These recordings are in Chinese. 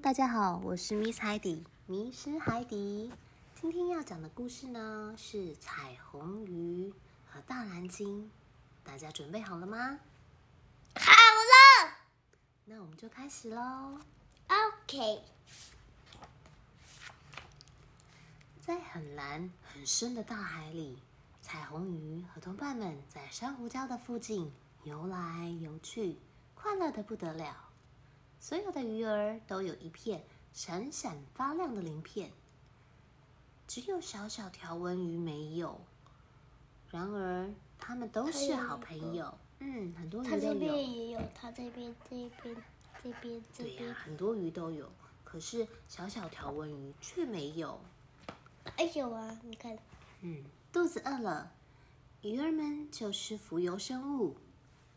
大家好，我是 Miss 海底，迷失海底。今天要讲的故事呢是彩虹鱼和大蓝鲸，大家准备好了吗？好了，那我们就开始喽。OK。在很蓝很深的大海里，彩虹鱼和同伴们在珊瑚礁的附近游来游去，快乐的不得了。所有的鱼儿都有一片闪闪发亮的鳞片，只有小小条纹鱼没有。然而，它们都是好朋友。嗯，很多鱼都有。它这边也有，它这边、这边、这边、这边。对呀，很多鱼都有，可是小小条纹鱼却没有。哎，有啊，你看。嗯，肚子饿了，鱼儿们就是浮游生物。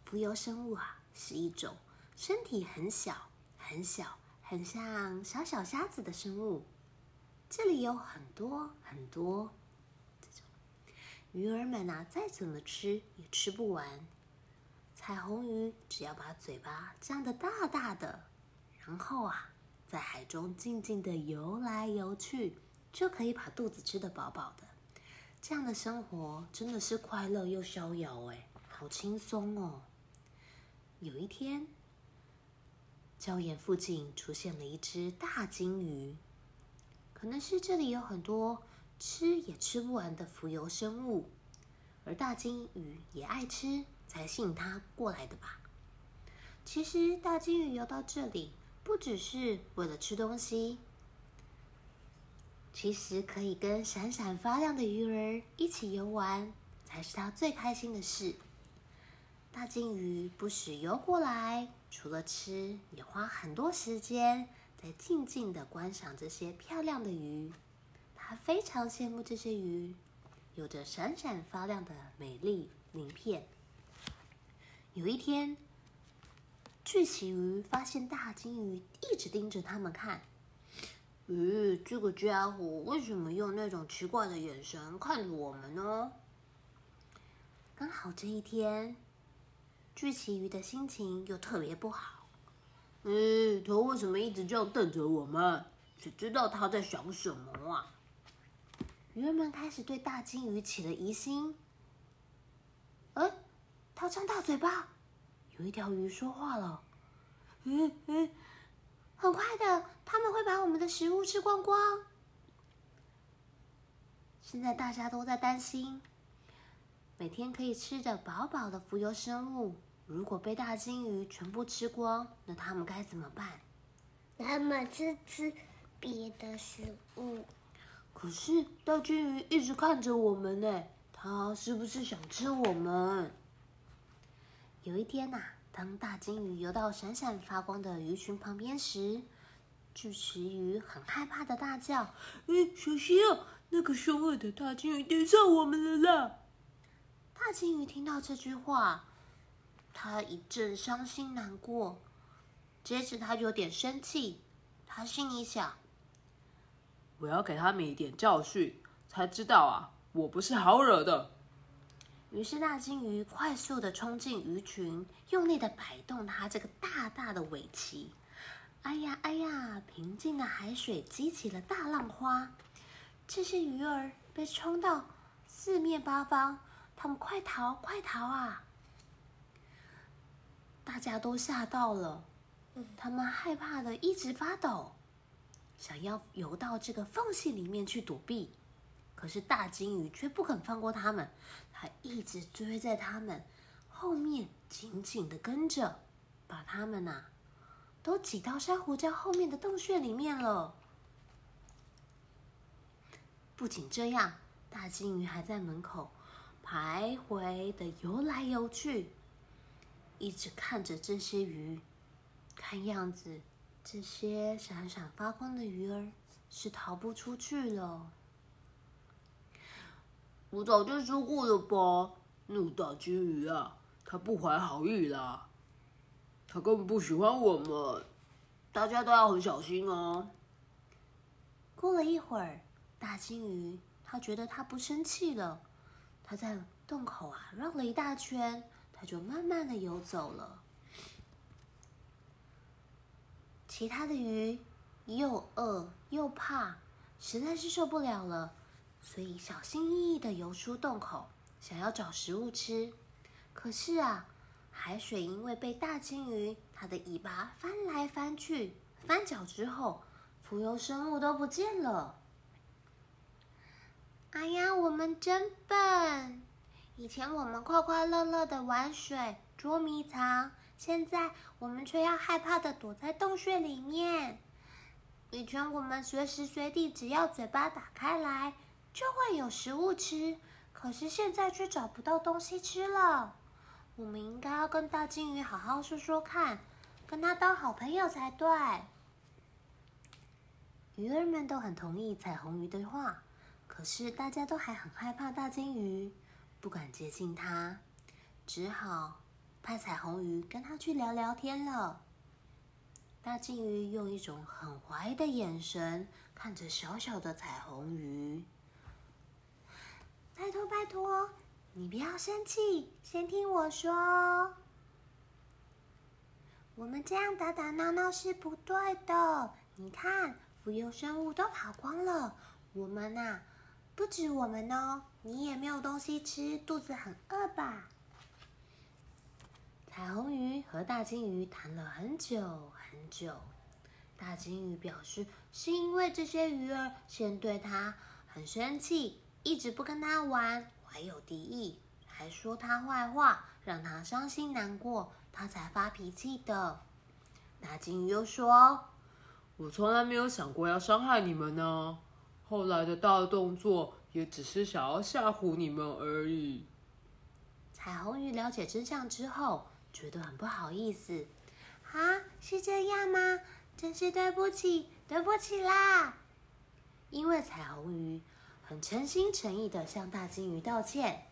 浮游生物啊，是一种身体很小。很小，很像小小虾子的生物。这里有很多很多这种鱼儿们啊，再怎么吃也吃不完。彩虹鱼只要把嘴巴张得大大的，然后啊，在海中静静地游来游去，就可以把肚子吃得饱饱的。这样的生活真的是快乐又逍遥哎，好轻松哦。有一天。礁岩附近出现了一只大鲸鱼，可能是这里有很多吃也吃不完的浮游生物，而大鲸鱼也爱吃，才吸引它过来的吧。其实大鲸鱼游到这里，不只是为了吃东西，其实可以跟闪闪发亮的鱼儿一起游玩，才是它最开心的事。大鲸鱼不时游过来，除了吃，也花很多时间在静静的观赏这些漂亮的鱼。它非常羡慕这些鱼，有着闪闪发亮的美丽鳞片。有一天，巨鳍鱼发现大鲸鱼一直盯着它们看。咦，这个家伙为什么用那种奇怪的眼神看着我们呢？刚好这一天。巨鳍鱼的心情又特别不好。嗯，他为什么一直这样瞪着我们？谁知道他在想什么啊？鱼儿们开始对大鲸鱼起了疑心。哎，它张大嘴巴，有一条鱼说话了。嗯嗯，很快的，他们会把我们的食物吃光光。现在大家都在担心。每天可以吃的饱饱的浮游生物，如果被大鲸鱼全部吃光，那他们该怎么办？他们吃吃别的食物。可是大鲸鱼一直看着我们呢，它是不是想吃我们？有一天呐、啊，当大鲸鱼游到闪闪发光的鱼群旁边时，巨鳍鱼很害怕的大叫：“哎，小心啊！那个凶恶的大鲸鱼盯上我们了啦！”大金鱼听到这句话，他一阵伤心难过，接着他就有点生气。他心里想：“我要给他们一点教训，才知道啊，我不是好惹的。”于是大金鱼快速的冲进鱼群，用力的摆动它这个大大的尾鳍。哎呀哎呀！平静的海水激起了大浪花，这些鱼儿被冲到四面八方。他们快逃，快逃啊！大家都吓到了，他们害怕的一直发抖，想要游到这个缝隙里面去躲避。可是大金鱼却不肯放过他们，它一直追在他们后面，紧紧的跟着，把他们呐、啊、都挤到珊瑚礁后面的洞穴里面了。不仅这样，大金鱼还在门口。来回的游来游去，一直看着这些鱼。看样子，这些闪闪发光的鱼儿是逃不出去了。我早就说过了吧，那个大鲸鱼啊，它不怀好意啦，它根本不喜欢我们，大家都要很小心哦。过了一会儿，大鲸鱼它觉得它不生气了。他在洞口啊绕了一大圈，他就慢慢的游走了。其他的鱼又饿又怕，实在是受不了了，所以小心翼翼的游出洞口，想要找食物吃。可是啊，海水因为被大鲸鱼它的尾巴翻来翻去、翻搅之后，浮游生物都不见了。哎呀，我们真笨！以前我们快快乐乐的玩水、捉迷藏，现在我们却要害怕的躲在洞穴里面。以前我们随时随地只要嘴巴打开来，就会有食物吃，可是现在却找不到东西吃了。我们应该要跟大鲸鱼好好说说看，跟他当好朋友才对。鱼儿们都很同意彩虹鱼的话。可是大家都还很害怕大鲸鱼，不敢接近它，只好派彩虹鱼跟它去聊聊天了。大鲸鱼用一种很怀疑的眼神看着小小的彩虹鱼，拜托拜托，你不要生气，先听我说。我们这样打打闹闹是不对的。你看，浮游生物都跑光了，我们呐。不止我们哦，你也没有东西吃，肚子很饿吧？彩虹鱼和大鲸鱼谈了很久很久，大鲸鱼表示是因为这些鱼儿先对它很生气，一直不跟它玩，怀有敌意，还说它坏话，让它伤心难过，它才发脾气的。大鲸鱼又说：“我从来没有想过要伤害你们呢。”后来的大动作也只是想要吓唬你们而已。彩虹鱼了解真相之后，觉得很不好意思。啊，是这样吗？真是对不起，对不起啦！因为彩虹鱼很诚心诚意的向大鲸鱼道歉，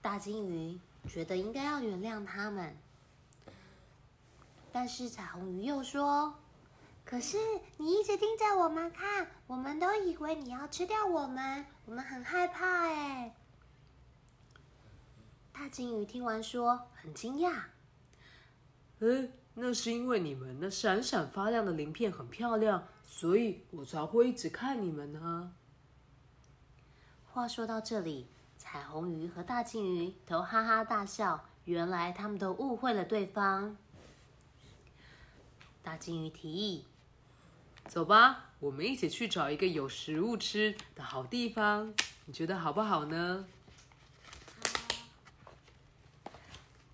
大鲸鱼觉得应该要原谅他们，但是彩虹鱼又说。可是你一直盯着我们看，我们都以为你要吃掉我们，我们很害怕哎。大鲸鱼听完说很惊讶，嗯，那是因为你们那闪闪发亮的鳞片很漂亮，所以我才会一直看你们呢。话说到这里，彩虹鱼和大鲸鱼都哈哈大笑，原来他们都误会了对方。大鲸鱼提议。走吧，我们一起去找一个有食物吃的好地方，你觉得好不好呢？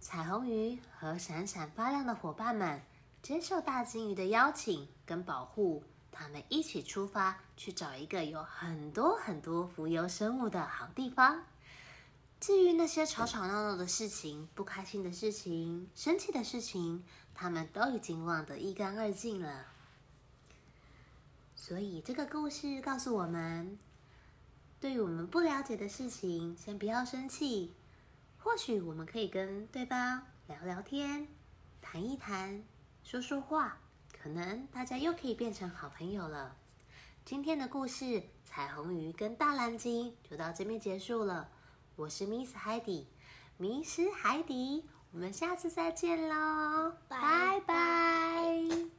彩虹鱼和闪闪发亮的伙伴们接受大鲸鱼的邀请跟保护，他们一起出发去找一个有很多很多浮游生物的好地方。至于那些吵吵闹闹的事情、不开心的事情、生气的事情，他们都已经忘得一干二净了。所以这个故事告诉我们，对于我们不了解的事情，先不要生气。或许我们可以跟对方聊聊天，谈一谈，说说话，可能大家又可以变成好朋友了。今天的故事《彩虹鱼跟大蓝鲸》就到这边结束了。我是 Miss 海底，迷失海底，我们下次再见喽，拜拜。